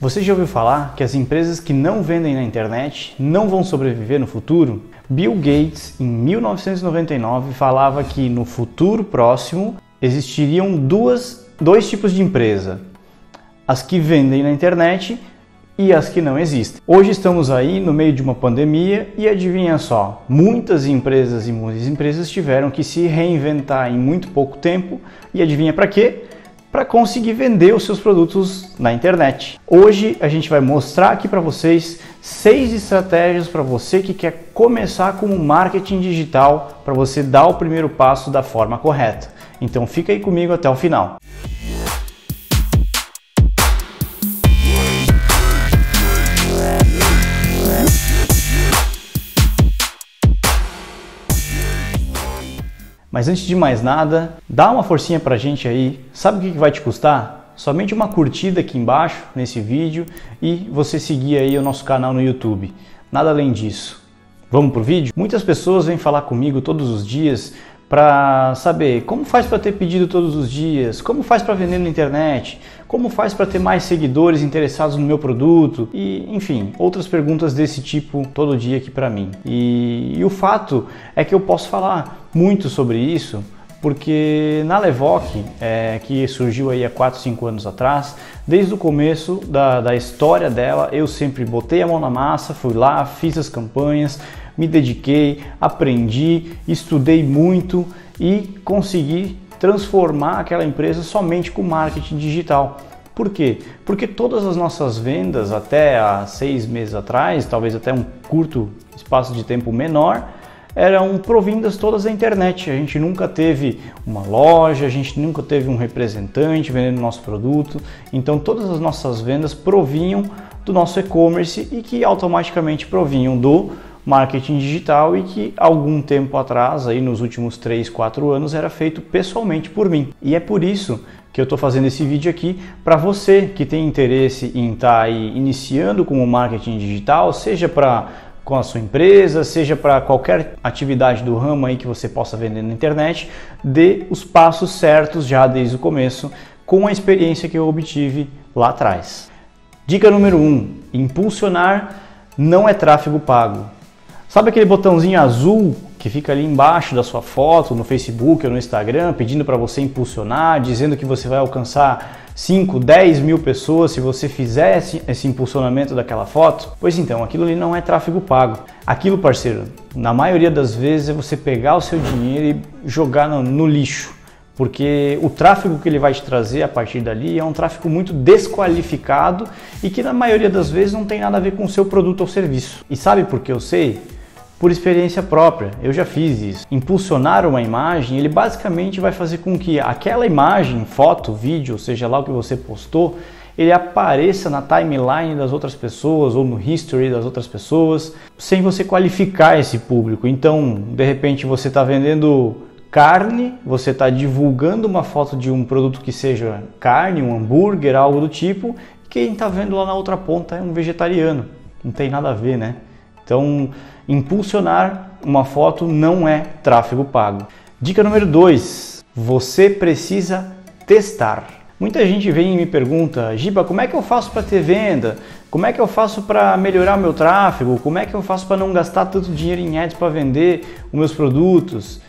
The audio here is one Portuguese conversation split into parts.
Você já ouviu falar que as empresas que não vendem na internet não vão sobreviver no futuro? Bill Gates, em 1999, falava que no futuro próximo existiriam duas, dois tipos de empresa: as que vendem na internet e as que não existem. Hoje estamos aí no meio de uma pandemia e adivinha só, muitas empresas e muitas empresas tiveram que se reinventar em muito pouco tempo e adivinha para quê? Para conseguir vender os seus produtos na internet. Hoje a gente vai mostrar aqui para vocês seis estratégias para você que quer começar com o marketing digital para você dar o primeiro passo da forma correta. Então fica aí comigo até o final. Mas antes de mais nada, dá uma forcinha pra gente aí. Sabe o que vai te custar? Somente uma curtida aqui embaixo nesse vídeo e você seguir aí o nosso canal no YouTube. Nada além disso. Vamos pro vídeo? Muitas pessoas vêm falar comigo todos os dias para saber como faz para ter pedido todos os dias, como faz para vender na internet, como faz para ter mais seguidores interessados no meu produto e, enfim, outras perguntas desse tipo todo dia aqui para mim. E, e, o fato é que eu posso falar muito sobre isso porque na Levoc, é, que surgiu aí há 4, 5 anos atrás, desde o começo da, da história dela, eu sempre botei a mão na massa, fui lá, fiz as campanhas, me dediquei, aprendi, estudei muito e consegui transformar aquela empresa somente com marketing digital. Por quê? Porque todas as nossas vendas até há seis meses atrás, talvez até um curto espaço de tempo menor, eram provindas todas da internet. A gente nunca teve uma loja, a gente nunca teve um representante vendendo nosso produto. Então todas as nossas vendas provinham do nosso e-commerce e que automaticamente provinham do marketing digital e que algum tempo atrás, aí nos últimos 3, 4 anos, era feito pessoalmente por mim. E é por isso que eu estou fazendo esse vídeo aqui para você que tem interesse em estar tá iniciando com o marketing digital, seja para com a sua empresa, seja para qualquer atividade do ramo aí que você possa vender na internet, dê os passos certos já desde o começo com a experiência que eu obtive lá atrás. Dica número 1: um, impulsionar não é tráfego pago. Sabe aquele botãozinho azul que fica ali embaixo da sua foto no Facebook ou no Instagram, pedindo para você impulsionar, dizendo que você vai alcançar 5, 10 mil pessoas se você fizer esse impulsionamento daquela foto? Pois então, aquilo ali não é tráfego pago. Aquilo, parceiro, na maioria das vezes é você pegar o seu dinheiro e jogar no, no lixo porque o tráfego que ele vai te trazer a partir dali é um tráfego muito desqualificado e que na maioria das vezes não tem nada a ver com o seu produto ou serviço. E sabe por que eu sei? Por experiência própria. Eu já fiz isso. Impulsionar uma imagem, ele basicamente vai fazer com que aquela imagem, foto, vídeo, seja lá o que você postou, ele apareça na timeline das outras pessoas ou no history das outras pessoas, sem você qualificar esse público. Então, de repente, você está vendendo carne, você está divulgando uma foto de um produto que seja carne, um hambúrguer, algo do tipo, quem está vendo lá na outra ponta é um vegetariano. Não tem nada a ver, né? Então, impulsionar uma foto não é tráfego pago. Dica número 2: você precisa testar. Muita gente vem e me pergunta, Giba, como é que eu faço para ter venda? Como é que eu faço para melhorar meu tráfego? Como é que eu faço para não gastar tanto dinheiro em ads para vender os meus produtos?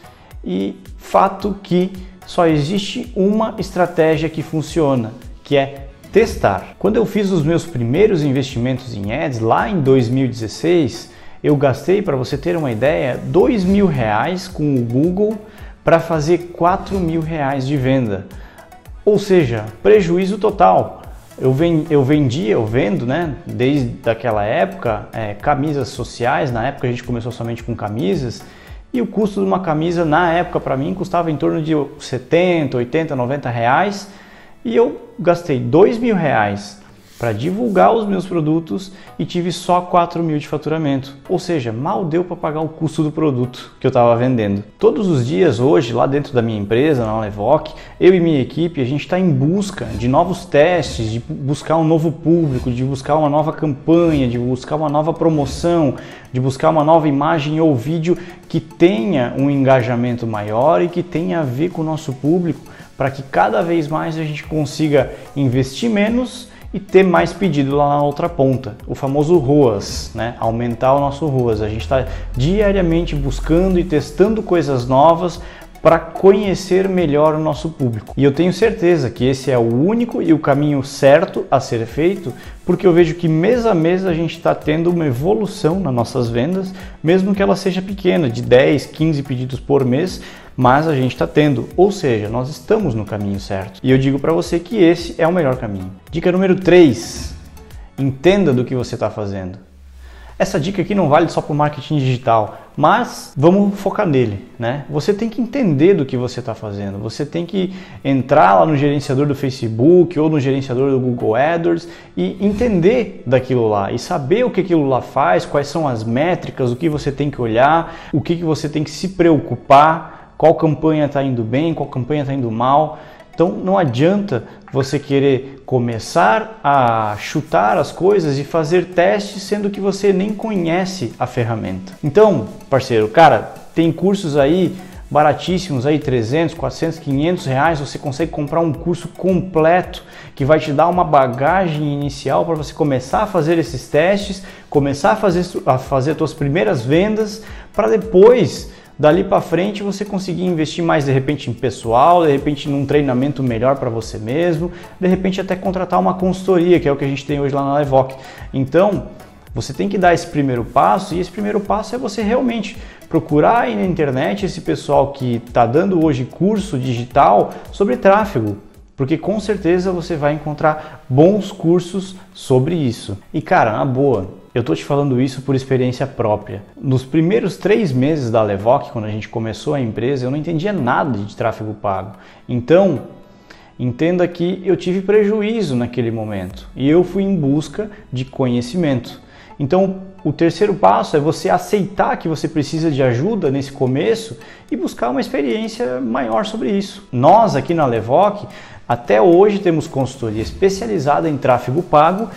E fato que só existe uma estratégia que funciona, que é testar. Quando eu fiz os meus primeiros investimentos em ads lá em 2016, eu gastei, para você ter uma ideia, dois mil reais com o Google para fazer quatro mil reais de venda. Ou seja, prejuízo total. Eu, eu vendia, eu vendo, né, desde aquela época, é, camisas sociais. Na época a gente começou somente com camisas e o custo de uma camisa na época para mim custava em torno de 70, 80, 90 reais e eu gastei dois mil reais para divulgar os meus produtos e tive só 4 mil de faturamento. Ou seja, mal deu para pagar o custo do produto que eu estava vendendo. Todos os dias hoje, lá dentro da minha empresa, na Levoc, eu e minha equipe, a gente está em busca de novos testes, de buscar um novo público, de buscar uma nova campanha, de buscar uma nova promoção, de buscar uma nova imagem ou vídeo que tenha um engajamento maior e que tenha a ver com o nosso público, para que cada vez mais a gente consiga investir menos e ter mais pedido lá na outra ponta, o famoso ROAS, né? aumentar o nosso ROAS. A gente está diariamente buscando e testando coisas novas para conhecer melhor o nosso público. E eu tenho certeza que esse é o único e o caminho certo a ser feito, porque eu vejo que mês a mês a gente está tendo uma evolução nas nossas vendas, mesmo que ela seja pequena, de 10, 15 pedidos por mês, mas a gente está tendo, ou seja, nós estamos no caminho certo. E eu digo para você que esse é o melhor caminho. Dica número 3: entenda do que você está fazendo. Essa dica aqui não vale só para o marketing digital, mas vamos focar nele, né? Você tem que entender do que você está fazendo. Você tem que entrar lá no gerenciador do Facebook ou no gerenciador do Google AdWords e entender daquilo lá e saber o que aquilo lá faz, quais são as métricas, o que você tem que olhar, o que, que você tem que se preocupar, qual campanha está indo bem, qual campanha está indo mal. Então não adianta você querer começar a chutar as coisas e fazer testes sendo que você nem conhece a ferramenta. Então, parceiro, cara, tem cursos aí baratíssimos aí 300, 400, 500 reais você consegue comprar um curso completo que vai te dar uma bagagem inicial para você começar a fazer esses testes, começar a fazer a fazer suas primeiras vendas para depois dali para frente você conseguir investir mais de repente em pessoal, de repente num treinamento melhor para você mesmo, de repente até contratar uma consultoria, que é o que a gente tem hoje lá na Levoc. Então, você tem que dar esse primeiro passo e esse primeiro passo é você realmente procurar aí na internet esse pessoal que está dando hoje curso digital sobre tráfego, porque com certeza você vai encontrar bons cursos sobre isso. E cara, na boa, eu tô te falando isso por experiência própria. Nos primeiros três meses da Levoc, quando a gente começou a empresa, eu não entendia nada de tráfego pago. Então, entenda que eu tive prejuízo naquele momento e eu fui em busca de conhecimento. Então, o terceiro passo é você aceitar que você precisa de ajuda nesse começo e buscar uma experiência maior sobre isso. Nós aqui na Levoc, até hoje temos consultoria especializada em tráfego pago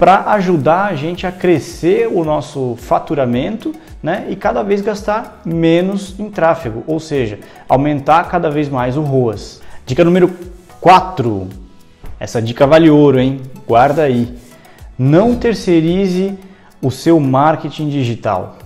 para ajudar a gente a crescer o nosso faturamento né, e cada vez gastar menos em tráfego, ou seja, aumentar cada vez mais o ROAS. Dica número 4. Essa dica vale ouro, hein? Guarda aí. Não terceirize o seu marketing digital.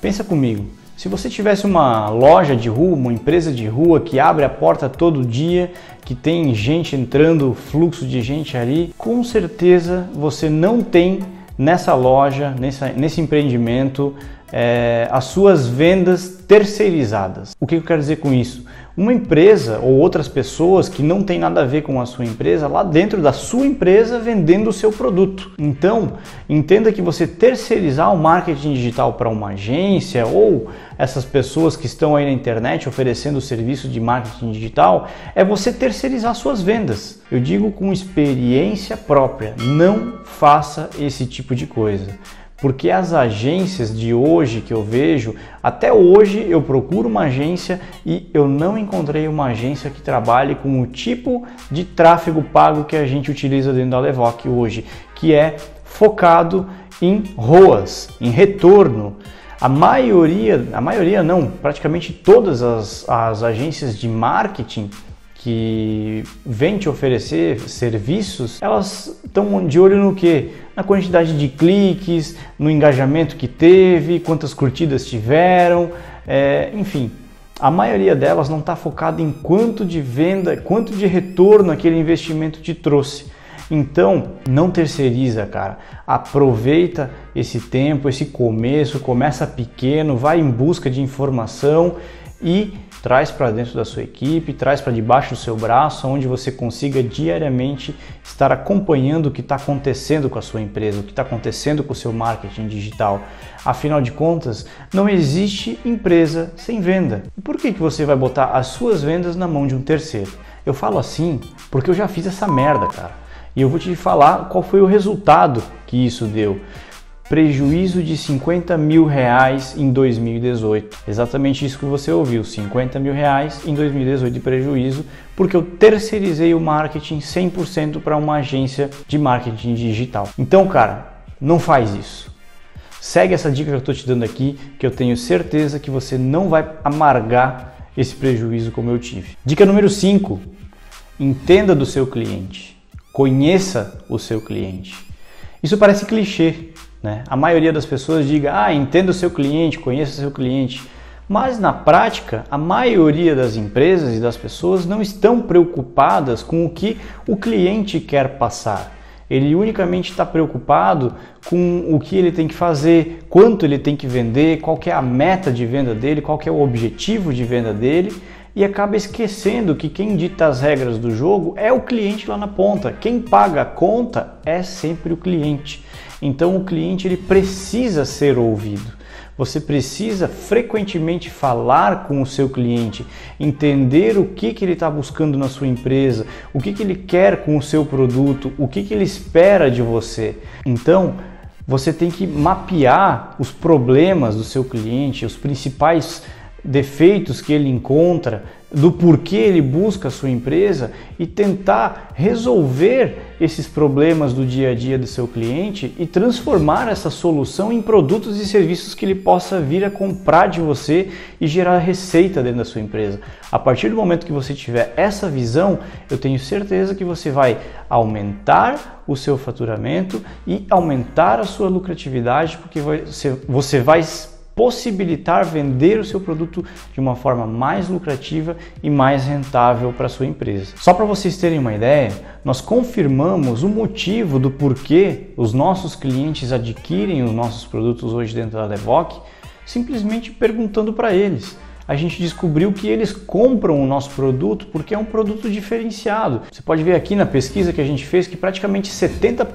Pensa comigo. Se você tivesse uma loja de rua, uma empresa de rua que abre a porta todo dia, que tem gente entrando, fluxo de gente ali, com certeza você não tem nessa loja, nessa, nesse empreendimento, é, as suas vendas terceirizadas. O que eu quero dizer com isso? Uma empresa ou outras pessoas que não tem nada a ver com a sua empresa lá dentro da sua empresa vendendo o seu produto. Então, entenda que você terceirizar o marketing digital para uma agência ou essas pessoas que estão aí na internet oferecendo o serviço de marketing digital é você terceirizar suas vendas. Eu digo com experiência própria, não faça esse tipo de coisa porque as agências de hoje que eu vejo, até hoje eu procuro uma agência e eu não encontrei uma agência que trabalhe com o tipo de tráfego pago que a gente utiliza dentro da Levoc hoje, que é focado em ROAS, em retorno. A maioria, a maioria não, praticamente todas as, as agências de marketing que vêm te oferecer serviços, elas estão de olho no que? Na quantidade de cliques, no engajamento que teve, quantas curtidas tiveram, é, enfim. A maioria delas não está focada em quanto de venda, quanto de retorno aquele investimento te trouxe. Então, não terceiriza, cara. Aproveita esse tempo, esse começo, começa pequeno, vai em busca de informação e traz para dentro da sua equipe, traz para debaixo do seu braço, onde você consiga diariamente estar acompanhando o que está acontecendo com a sua empresa, o que está acontecendo com o seu marketing digital. Afinal de contas, não existe empresa sem venda. Por que, que você vai botar as suas vendas na mão de um terceiro? Eu falo assim porque eu já fiz essa merda, cara. E eu vou te falar qual foi o resultado que isso deu prejuízo de 50 mil reais em 2018. Exatamente isso que você ouviu, 50 mil reais em 2018 de prejuízo, porque eu terceirizei o marketing 100% para uma agência de marketing digital. Então, cara, não faz isso. Segue essa dica que eu estou te dando aqui, que eu tenho certeza que você não vai amargar esse prejuízo como eu tive. Dica número 5: entenda do seu cliente. Conheça o seu cliente. Isso parece clichê, né? A maioria das pessoas diga: "Ah, entenda o seu cliente, conheça o seu cliente". Mas na prática, a maioria das empresas e das pessoas não estão preocupadas com o que o cliente quer passar. Ele unicamente está preocupado com o que ele tem que fazer, quanto ele tem que vender, qual é a meta de venda dele, qual é o objetivo de venda dele e acaba esquecendo que quem dita as regras do jogo é o cliente lá na ponta. Quem paga a conta é sempre o cliente. Então o cliente ele precisa ser ouvido. Você precisa frequentemente falar com o seu cliente, entender o que, que ele está buscando na sua empresa, o que, que ele quer com o seu produto, o que, que ele espera de você. Então, você tem que mapear os problemas do seu cliente, os principais defeitos que ele encontra, do porquê ele busca a sua empresa e tentar resolver esses problemas do dia a dia do seu cliente e transformar essa solução em produtos e serviços que ele possa vir a comprar de você e gerar receita dentro da sua empresa. A partir do momento que você tiver essa visão, eu tenho certeza que você vai aumentar o seu faturamento e aumentar a sua lucratividade, porque você vai possibilitar vender o seu produto de uma forma mais lucrativa e mais rentável para sua empresa. Só para vocês terem uma ideia, nós confirmamos o motivo do porquê os nossos clientes adquirem os nossos produtos hoje dentro da Devoc, simplesmente perguntando para eles a gente descobriu que eles compram o nosso produto porque é um produto diferenciado. Você pode ver aqui na pesquisa que a gente fez que praticamente 70%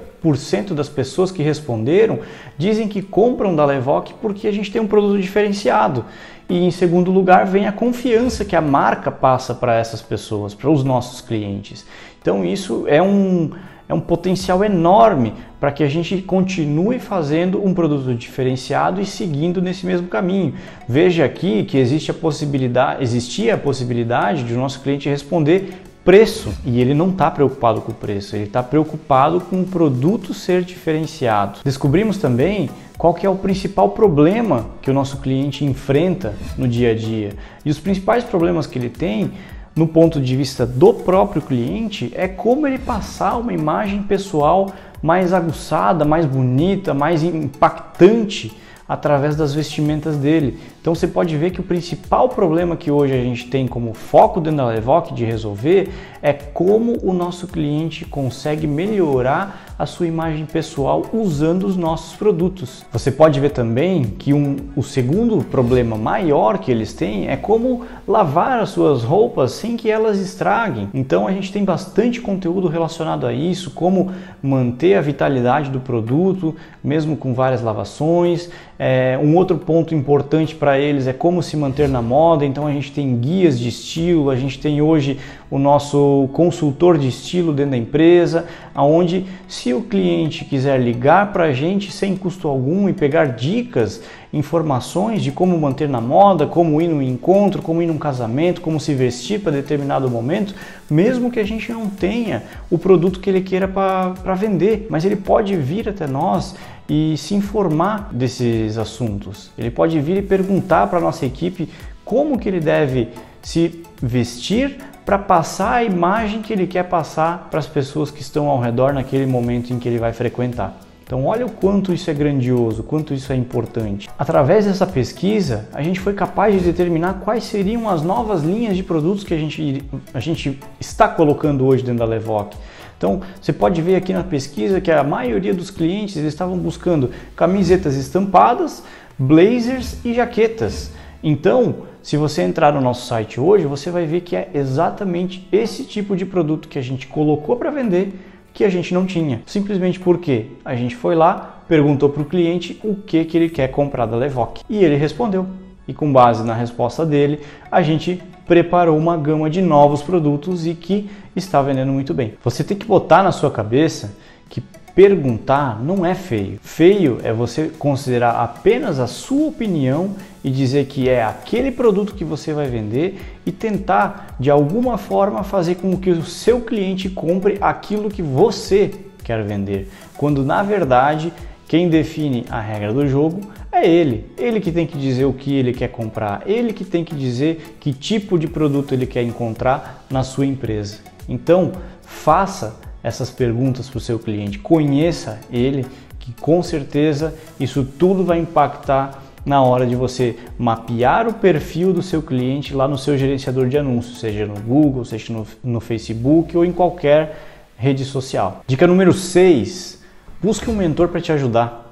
das pessoas que responderam dizem que compram da Levoc porque a gente tem um produto diferenciado. E em segundo lugar, vem a confiança que a marca passa para essas pessoas, para os nossos clientes. Então, isso é um é um potencial enorme para que a gente continue fazendo um produto diferenciado e seguindo nesse mesmo caminho. Veja aqui que existe a possibilidade, existia a possibilidade de o nosso cliente responder preço e ele não está preocupado com o preço, ele está preocupado com o produto ser diferenciado. Descobrimos também qual que é o principal problema que o nosso cliente enfrenta no dia a dia e os principais problemas que ele tem no ponto de vista do próprio cliente, é como ele passar uma imagem pessoal mais aguçada, mais bonita, mais impactante através das vestimentas dele. Então você pode ver que o principal problema que hoje a gente tem como foco dentro da Levoc de resolver é como o nosso cliente consegue melhorar a sua imagem pessoal usando os nossos produtos. Você pode ver também que um, o segundo problema maior que eles têm é como lavar as suas roupas sem que elas estraguem. Então a gente tem bastante conteúdo relacionado a isso, como manter a vitalidade do produto, mesmo com várias lavações. É, um outro ponto importante para eles é como se manter na moda. Então a gente tem guias de estilo, a gente tem hoje o nosso consultor de estilo dentro da empresa, aonde se o cliente quiser ligar para a gente sem custo algum e pegar dicas, informações de como manter na moda, como ir no encontro, como ir num casamento, como se vestir para determinado momento, mesmo que a gente não tenha o produto que ele queira para vender, mas ele pode vir até nós e se informar desses assuntos. Ele pode vir e perguntar para a nossa equipe como que ele deve se vestir para passar a imagem que ele quer passar para as pessoas que estão ao redor naquele momento em que ele vai frequentar. Então, olha o quanto isso é grandioso, quanto isso é importante. Através dessa pesquisa, a gente foi capaz de determinar quais seriam as novas linhas de produtos que a gente, a gente está colocando hoje dentro da Levoc. Então, você pode ver aqui na pesquisa que a maioria dos clientes estavam buscando camisetas estampadas, blazers e jaquetas. Então, se você entrar no nosso site hoje, você vai ver que é exatamente esse tipo de produto que a gente colocou para vender que a gente não tinha. Simplesmente porque a gente foi lá, perguntou para o cliente o que, que ele quer comprar da Levoc e ele respondeu. E com base na resposta dele, a gente preparou uma gama de novos produtos e que está vendendo muito bem. Você tem que botar na sua cabeça que Perguntar não é feio. Feio é você considerar apenas a sua opinião e dizer que é aquele produto que você vai vender e tentar de alguma forma fazer com que o seu cliente compre aquilo que você quer vender, quando na verdade quem define a regra do jogo é ele. Ele que tem que dizer o que ele quer comprar, ele que tem que dizer que tipo de produto ele quer encontrar na sua empresa. Então, faça essas perguntas para o seu cliente, conheça ele, que com certeza isso tudo vai impactar na hora de você mapear o perfil do seu cliente lá no seu gerenciador de anúncios, seja no Google, seja no, no Facebook ou em qualquer rede social. Dica número 6: busque um mentor para te ajudar.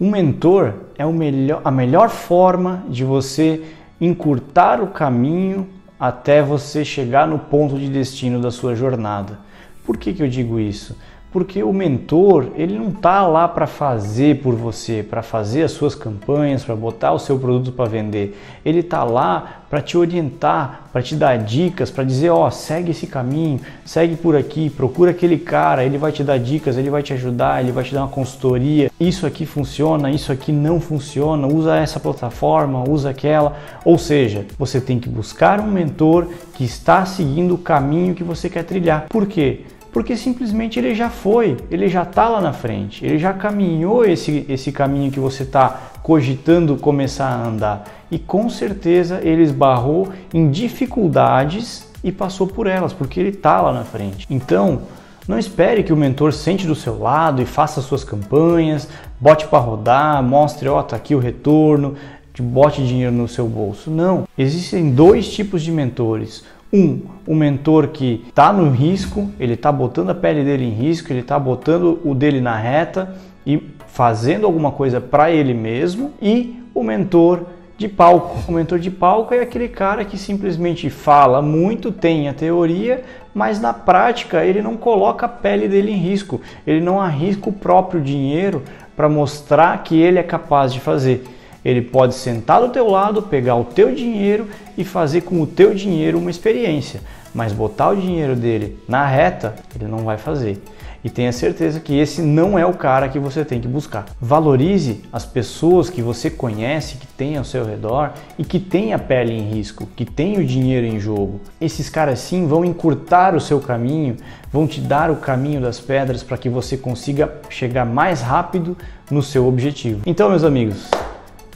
Um mentor é melhor, a melhor forma de você encurtar o caminho até você chegar no ponto de destino da sua jornada. Por que, que eu digo isso? porque o mentor ele não está lá para fazer por você, para fazer as suas campanhas, para botar o seu produto para vender. Ele está lá para te orientar, para te dar dicas, para dizer, ó, oh, segue esse caminho, segue por aqui, procura aquele cara, ele vai te dar dicas, ele vai te ajudar, ele vai te dar uma consultoria. Isso aqui funciona, isso aqui não funciona, usa essa plataforma, usa aquela. Ou seja, você tem que buscar um mentor que está seguindo o caminho que você quer trilhar. Por quê? Porque simplesmente ele já foi, ele já está lá na frente, ele já caminhou esse, esse caminho que você está cogitando começar a andar e com certeza ele esbarrou em dificuldades e passou por elas, porque ele está lá na frente. Então, não espere que o mentor sente do seu lado e faça suas campanhas, bote para rodar, mostre, ó, oh, tá aqui o retorno, bote dinheiro no seu bolso. Não, existem dois tipos de mentores um, um mentor que está no risco, ele está botando a pele dele em risco, ele está botando o dele na reta e fazendo alguma coisa para ele mesmo, e o mentor de palco. O mentor de palco é aquele cara que simplesmente fala muito, tem a teoria, mas na prática ele não coloca a pele dele em risco, ele não arrisca o próprio dinheiro para mostrar que ele é capaz de fazer. Ele pode sentar do teu lado, pegar o teu dinheiro e fazer com o teu dinheiro uma experiência, mas botar o dinheiro dele na reta, ele não vai fazer. E tenha certeza que esse não é o cara que você tem que buscar. Valorize as pessoas que você conhece, que tem ao seu redor e que tem a pele em risco, que tem o dinheiro em jogo. Esses caras sim vão encurtar o seu caminho, vão te dar o caminho das pedras para que você consiga chegar mais rápido no seu objetivo. Então, meus amigos,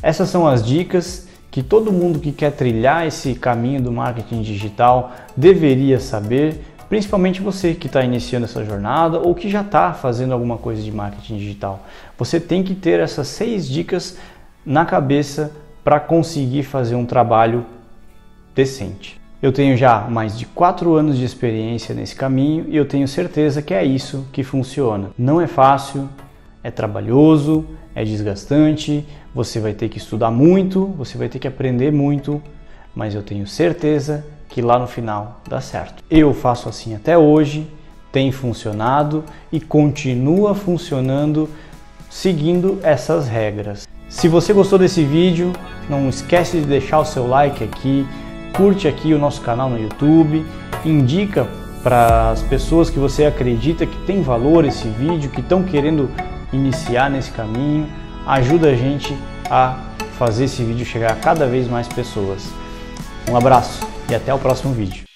essas são as dicas que todo mundo que quer trilhar esse caminho do marketing digital deveria saber, principalmente você que está iniciando essa jornada ou que já está fazendo alguma coisa de marketing digital. Você tem que ter essas seis dicas na cabeça para conseguir fazer um trabalho decente. Eu tenho já mais de quatro anos de experiência nesse caminho e eu tenho certeza que é isso que funciona. Não é fácil, é trabalhoso, é desgastante, você vai ter que estudar muito, você vai ter que aprender muito, mas eu tenho certeza que lá no final dá certo. Eu faço assim até hoje, tem funcionado e continua funcionando seguindo essas regras. Se você gostou desse vídeo, não esquece de deixar o seu like aqui, curte aqui o nosso canal no YouTube, indica para as pessoas que você acredita que tem valor esse vídeo, que estão querendo iniciar nesse caminho, ajuda a gente a fazer esse vídeo chegar a cada vez mais pessoas. Um abraço e até o próximo vídeo.